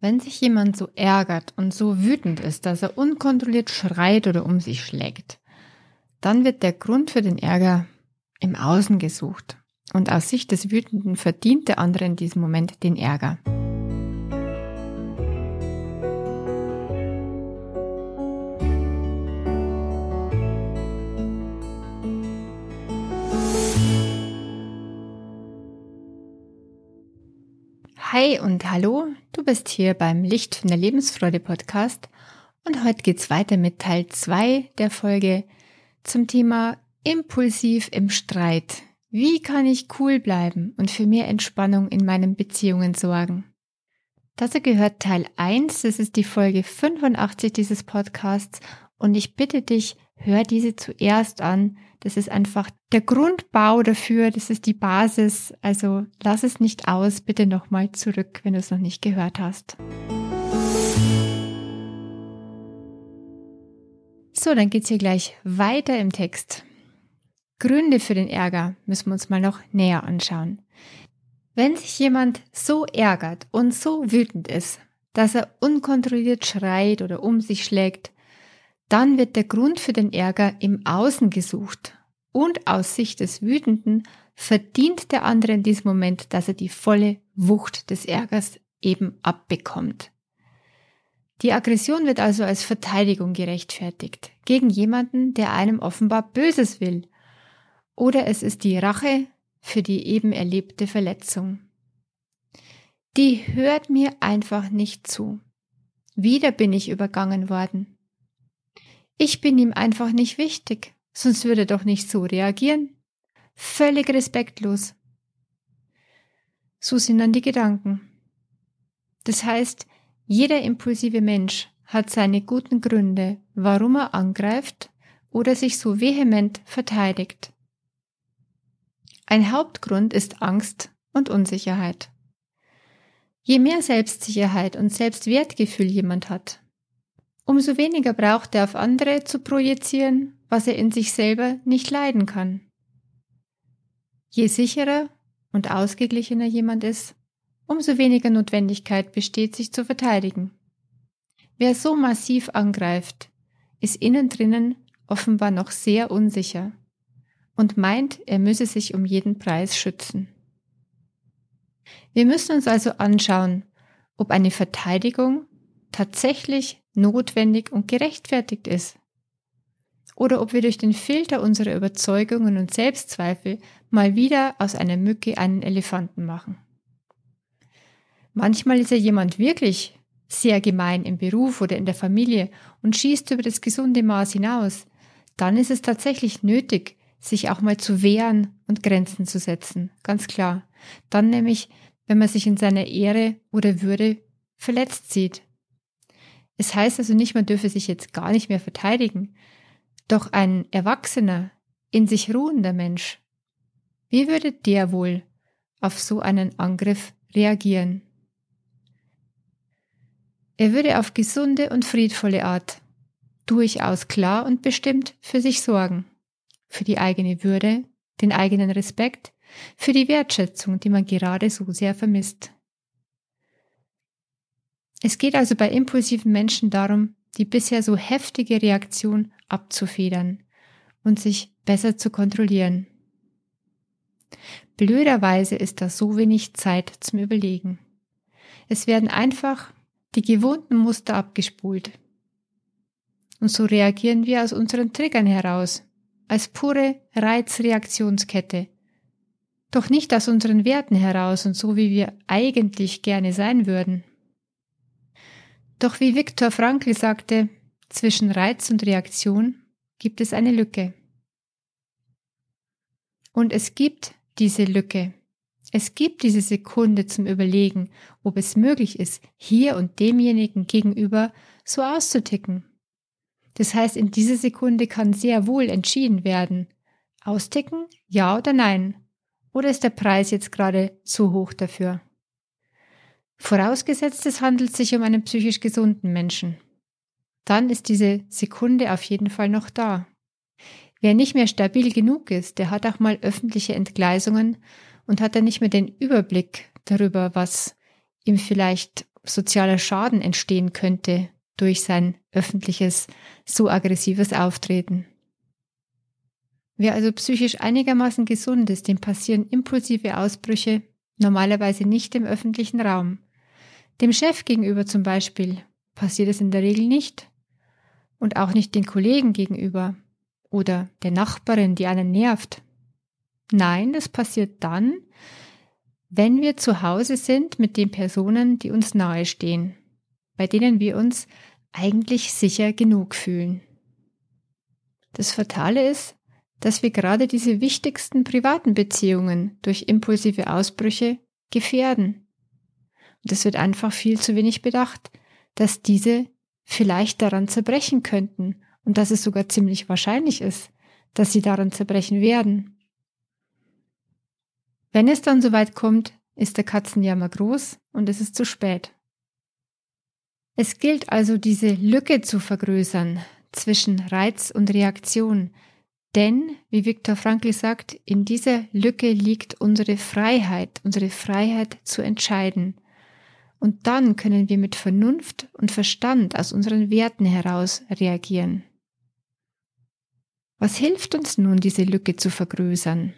Wenn sich jemand so ärgert und so wütend ist, dass er unkontrolliert schreit oder um sich schlägt, dann wird der Grund für den Ärger im Außen gesucht. Und aus Sicht des Wütenden verdient der andere in diesem Moment den Ärger. Hi und hallo, du bist hier beim Licht von der Lebensfreude Podcast und heute geht's weiter mit Teil 2 der Folge zum Thema Impulsiv im Streit. Wie kann ich cool bleiben und für mehr Entspannung in meinen Beziehungen sorgen? Dazu gehört Teil 1, das ist die Folge 85 dieses Podcasts und ich bitte dich, hör diese zuerst an. Das ist einfach der Grundbau dafür, das ist die Basis. Also lass es nicht aus, bitte nochmal zurück, wenn du es noch nicht gehört hast. So, dann geht's hier gleich weiter im Text. Gründe für den Ärger müssen wir uns mal noch näher anschauen. Wenn sich jemand so ärgert und so wütend ist, dass er unkontrolliert schreit oder um sich schlägt, dann wird der Grund für den Ärger im Außen gesucht. Und aus Sicht des Wütenden verdient der andere in diesem Moment, dass er die volle Wucht des Ärgers eben abbekommt. Die Aggression wird also als Verteidigung gerechtfertigt gegen jemanden, der einem offenbar Böses will. Oder es ist die Rache für die eben erlebte Verletzung. Die hört mir einfach nicht zu. Wieder bin ich übergangen worden. Ich bin ihm einfach nicht wichtig, sonst würde er doch nicht so reagieren. Völlig respektlos. So sind dann die Gedanken. Das heißt, jeder impulsive Mensch hat seine guten Gründe, warum er angreift oder sich so vehement verteidigt. Ein Hauptgrund ist Angst und Unsicherheit. Je mehr Selbstsicherheit und Selbstwertgefühl jemand hat, umso weniger braucht er auf andere zu projizieren, was er in sich selber nicht leiden kann. Je sicherer und ausgeglichener jemand ist, umso weniger Notwendigkeit besteht, sich zu verteidigen. Wer so massiv angreift, ist innen drinnen offenbar noch sehr unsicher und meint, er müsse sich um jeden Preis schützen. Wir müssen uns also anschauen, ob eine Verteidigung tatsächlich notwendig und gerechtfertigt ist. Oder ob wir durch den Filter unserer Überzeugungen und Selbstzweifel mal wieder aus einer Mücke einen Elefanten machen. Manchmal ist ja jemand wirklich sehr gemein im Beruf oder in der Familie und schießt über das gesunde Maß hinaus. Dann ist es tatsächlich nötig, sich auch mal zu wehren und Grenzen zu setzen. Ganz klar. Dann nämlich, wenn man sich in seiner Ehre oder Würde verletzt sieht. Es heißt also nicht, man dürfe sich jetzt gar nicht mehr verteidigen. Doch ein erwachsener, in sich ruhender Mensch, wie würde der wohl auf so einen Angriff reagieren? Er würde auf gesunde und friedvolle Art durchaus klar und bestimmt für sich sorgen, für die eigene Würde, den eigenen Respekt, für die Wertschätzung, die man gerade so sehr vermisst. Es geht also bei impulsiven Menschen darum, die bisher so heftige Reaktion abzufedern und sich besser zu kontrollieren. Blöderweise ist da so wenig Zeit zum Überlegen. Es werden einfach die gewohnten Muster abgespult. Und so reagieren wir aus unseren Triggern heraus, als pure Reizreaktionskette. Doch nicht aus unseren Werten heraus und so, wie wir eigentlich gerne sein würden. Doch wie Viktor Frankl sagte, zwischen Reiz und Reaktion gibt es eine Lücke. Und es gibt diese Lücke. Es gibt diese Sekunde zum Überlegen, ob es möglich ist, hier und demjenigen gegenüber so auszuticken. Das heißt, in dieser Sekunde kann sehr wohl entschieden werden, austicken, ja oder nein, oder ist der Preis jetzt gerade zu hoch dafür? Vorausgesetzt, es handelt sich um einen psychisch gesunden Menschen. Dann ist diese Sekunde auf jeden Fall noch da. Wer nicht mehr stabil genug ist, der hat auch mal öffentliche Entgleisungen und hat dann nicht mehr den Überblick darüber, was ihm vielleicht sozialer Schaden entstehen könnte durch sein öffentliches, so aggressives Auftreten. Wer also psychisch einigermaßen gesund ist, dem passieren impulsive Ausbrüche normalerweise nicht im öffentlichen Raum. Dem Chef gegenüber zum Beispiel passiert es in der Regel nicht und auch nicht den Kollegen gegenüber oder der Nachbarin, die einen nervt. Nein, das passiert dann, wenn wir zu Hause sind mit den Personen, die uns nahestehen, bei denen wir uns eigentlich sicher genug fühlen. Das Fatale ist, dass wir gerade diese wichtigsten privaten Beziehungen durch impulsive Ausbrüche gefährden. Es wird einfach viel zu wenig bedacht, dass diese vielleicht daran zerbrechen könnten und dass es sogar ziemlich wahrscheinlich ist, dass sie daran zerbrechen werden. Wenn es dann soweit kommt, ist der Katzenjammer groß und es ist zu spät. Es gilt also, diese Lücke zu vergrößern zwischen Reiz und Reaktion, denn, wie Viktor Frankl sagt, in dieser Lücke liegt unsere Freiheit, unsere Freiheit zu entscheiden. Und dann können wir mit Vernunft und Verstand aus unseren Werten heraus reagieren. Was hilft uns nun, diese Lücke zu vergrößern?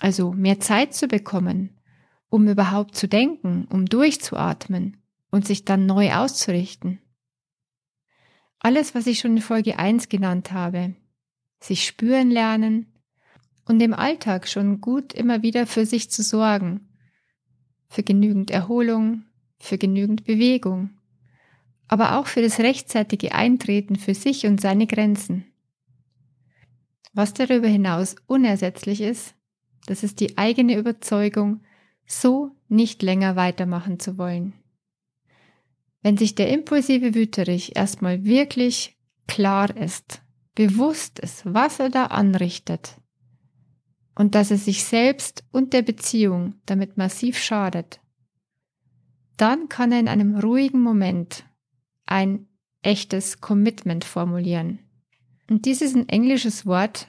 Also mehr Zeit zu bekommen, um überhaupt zu denken, um durchzuatmen und sich dann neu auszurichten. Alles, was ich schon in Folge 1 genannt habe, sich spüren lernen und im Alltag schon gut immer wieder für sich zu sorgen, für genügend Erholung, für genügend Bewegung, aber auch für das rechtzeitige Eintreten für sich und seine Grenzen. Was darüber hinaus unersetzlich ist, das ist die eigene Überzeugung, so nicht länger weitermachen zu wollen. Wenn sich der impulsive Wüterich erstmal wirklich klar ist, bewusst ist, was er da anrichtet und dass er sich selbst und der Beziehung damit massiv schadet, dann kann er in einem ruhigen Moment ein echtes Commitment formulieren. Und dies ist ein englisches Wort,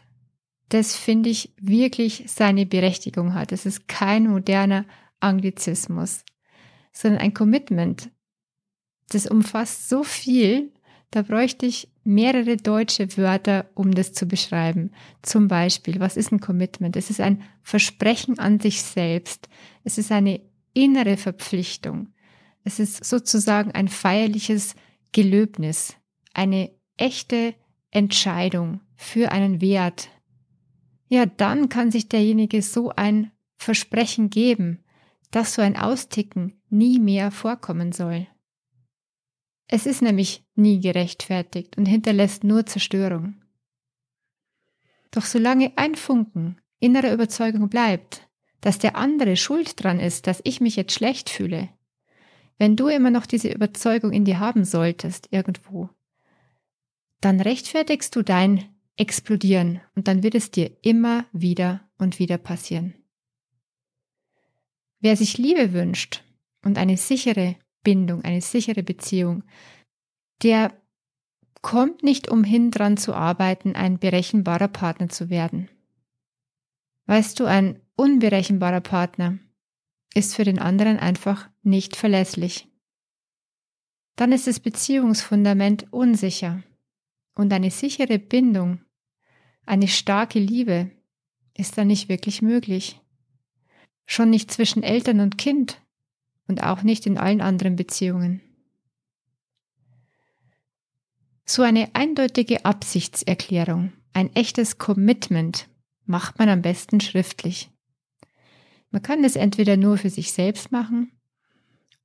das finde ich wirklich seine Berechtigung hat. Es ist kein moderner Anglizismus, sondern ein Commitment. Das umfasst so viel, da bräuchte ich mehrere deutsche Wörter, um das zu beschreiben. Zum Beispiel, was ist ein Commitment? Es ist ein Versprechen an sich selbst. Es ist eine innere Verpflichtung. Es ist sozusagen ein feierliches Gelöbnis, eine echte Entscheidung für einen Wert. Ja, dann kann sich derjenige so ein Versprechen geben, dass so ein Austicken nie mehr vorkommen soll. Es ist nämlich nie gerechtfertigt und hinterlässt nur Zerstörung. Doch solange ein Funken innerer Überzeugung bleibt, dass der andere schuld dran ist, dass ich mich jetzt schlecht fühle, wenn du immer noch diese Überzeugung in dir haben solltest, irgendwo, dann rechtfertigst du dein Explodieren und dann wird es dir immer wieder und wieder passieren. Wer sich Liebe wünscht und eine sichere Bindung, eine sichere Beziehung, der kommt nicht umhin dran zu arbeiten, ein berechenbarer Partner zu werden. Weißt du, ein unberechenbarer Partner ist für den anderen einfach nicht verlässlich. Dann ist das Beziehungsfundament unsicher und eine sichere Bindung, eine starke Liebe ist dann nicht wirklich möglich. Schon nicht zwischen Eltern und Kind und auch nicht in allen anderen Beziehungen. So eine eindeutige Absichtserklärung, ein echtes Commitment macht man am besten schriftlich. Man kann es entweder nur für sich selbst machen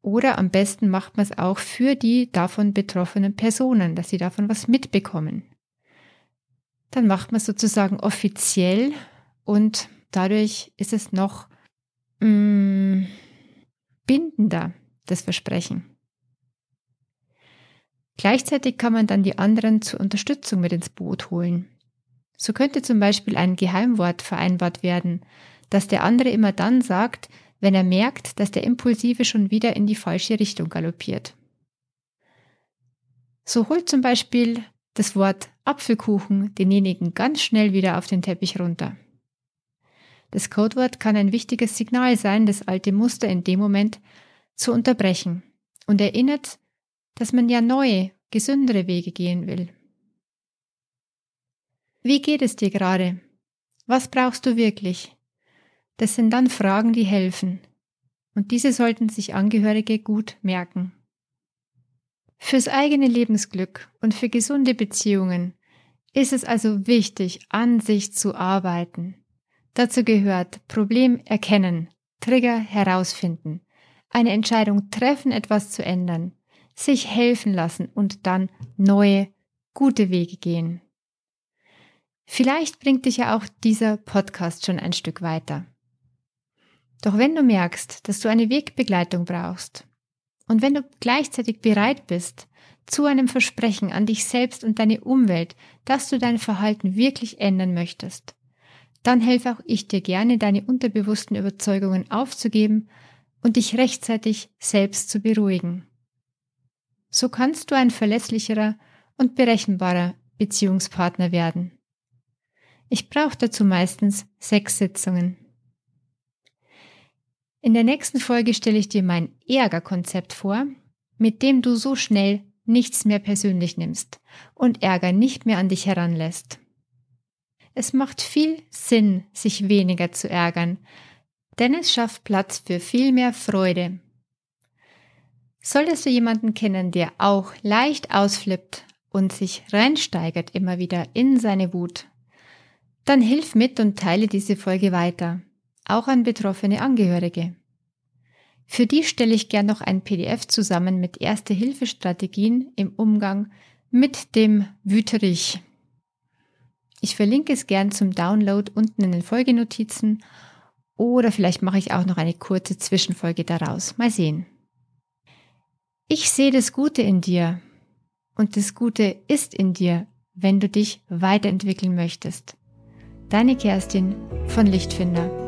oder am besten macht man es auch für die davon betroffenen Personen, dass sie davon was mitbekommen. Dann macht man es sozusagen offiziell und dadurch ist es noch mh, mm, bindender, das Versprechen. Gleichzeitig kann man dann die anderen zur Unterstützung mit ins Boot holen. So könnte zum Beispiel ein Geheimwort vereinbart werden, das der andere immer dann sagt, wenn er merkt, dass der Impulsive schon wieder in die falsche Richtung galoppiert. So holt zum Beispiel das Wort Apfelkuchen denjenigen ganz schnell wieder auf den Teppich runter. Das Codewort kann ein wichtiges Signal sein, das alte Muster in dem Moment zu unterbrechen und erinnert, dass man ja neue, gesündere Wege gehen will. Wie geht es dir gerade? Was brauchst du wirklich? Das sind dann Fragen, die helfen. Und diese sollten sich Angehörige gut merken. Fürs eigene Lebensglück und für gesunde Beziehungen ist es also wichtig, an sich zu arbeiten. Dazu gehört Problem erkennen, Trigger herausfinden, eine Entscheidung treffen, etwas zu ändern, sich helfen lassen und dann neue, gute Wege gehen. Vielleicht bringt dich ja auch dieser Podcast schon ein Stück weiter. Doch wenn du merkst, dass du eine Wegbegleitung brauchst und wenn du gleichzeitig bereit bist, zu einem Versprechen an dich selbst und deine Umwelt, dass du dein Verhalten wirklich ändern möchtest, dann helfe auch ich dir gerne, deine unterbewussten Überzeugungen aufzugeben und dich rechtzeitig selbst zu beruhigen. So kannst du ein verlässlicherer und berechenbarer Beziehungspartner werden. Ich brauche dazu meistens sechs Sitzungen. In der nächsten Folge stelle ich dir mein Ärgerkonzept vor, mit dem du so schnell nichts mehr persönlich nimmst und Ärger nicht mehr an dich heranlässt. Es macht viel Sinn, sich weniger zu ärgern, denn es schafft Platz für viel mehr Freude. Solltest du jemanden kennen, der auch leicht ausflippt und sich reinsteigert immer wieder in seine Wut, dann hilf mit und teile diese Folge weiter, auch an betroffene Angehörige. Für die stelle ich gern noch ein PDF zusammen mit Erste-Hilfe-Strategien im Umgang mit dem Wüterich. Ich verlinke es gern zum Download unten in den Folgenotizen oder vielleicht mache ich auch noch eine kurze Zwischenfolge daraus. Mal sehen. Ich sehe das Gute in dir und das Gute ist in dir, wenn du dich weiterentwickeln möchtest. Deine Kerstin von Lichtfinder.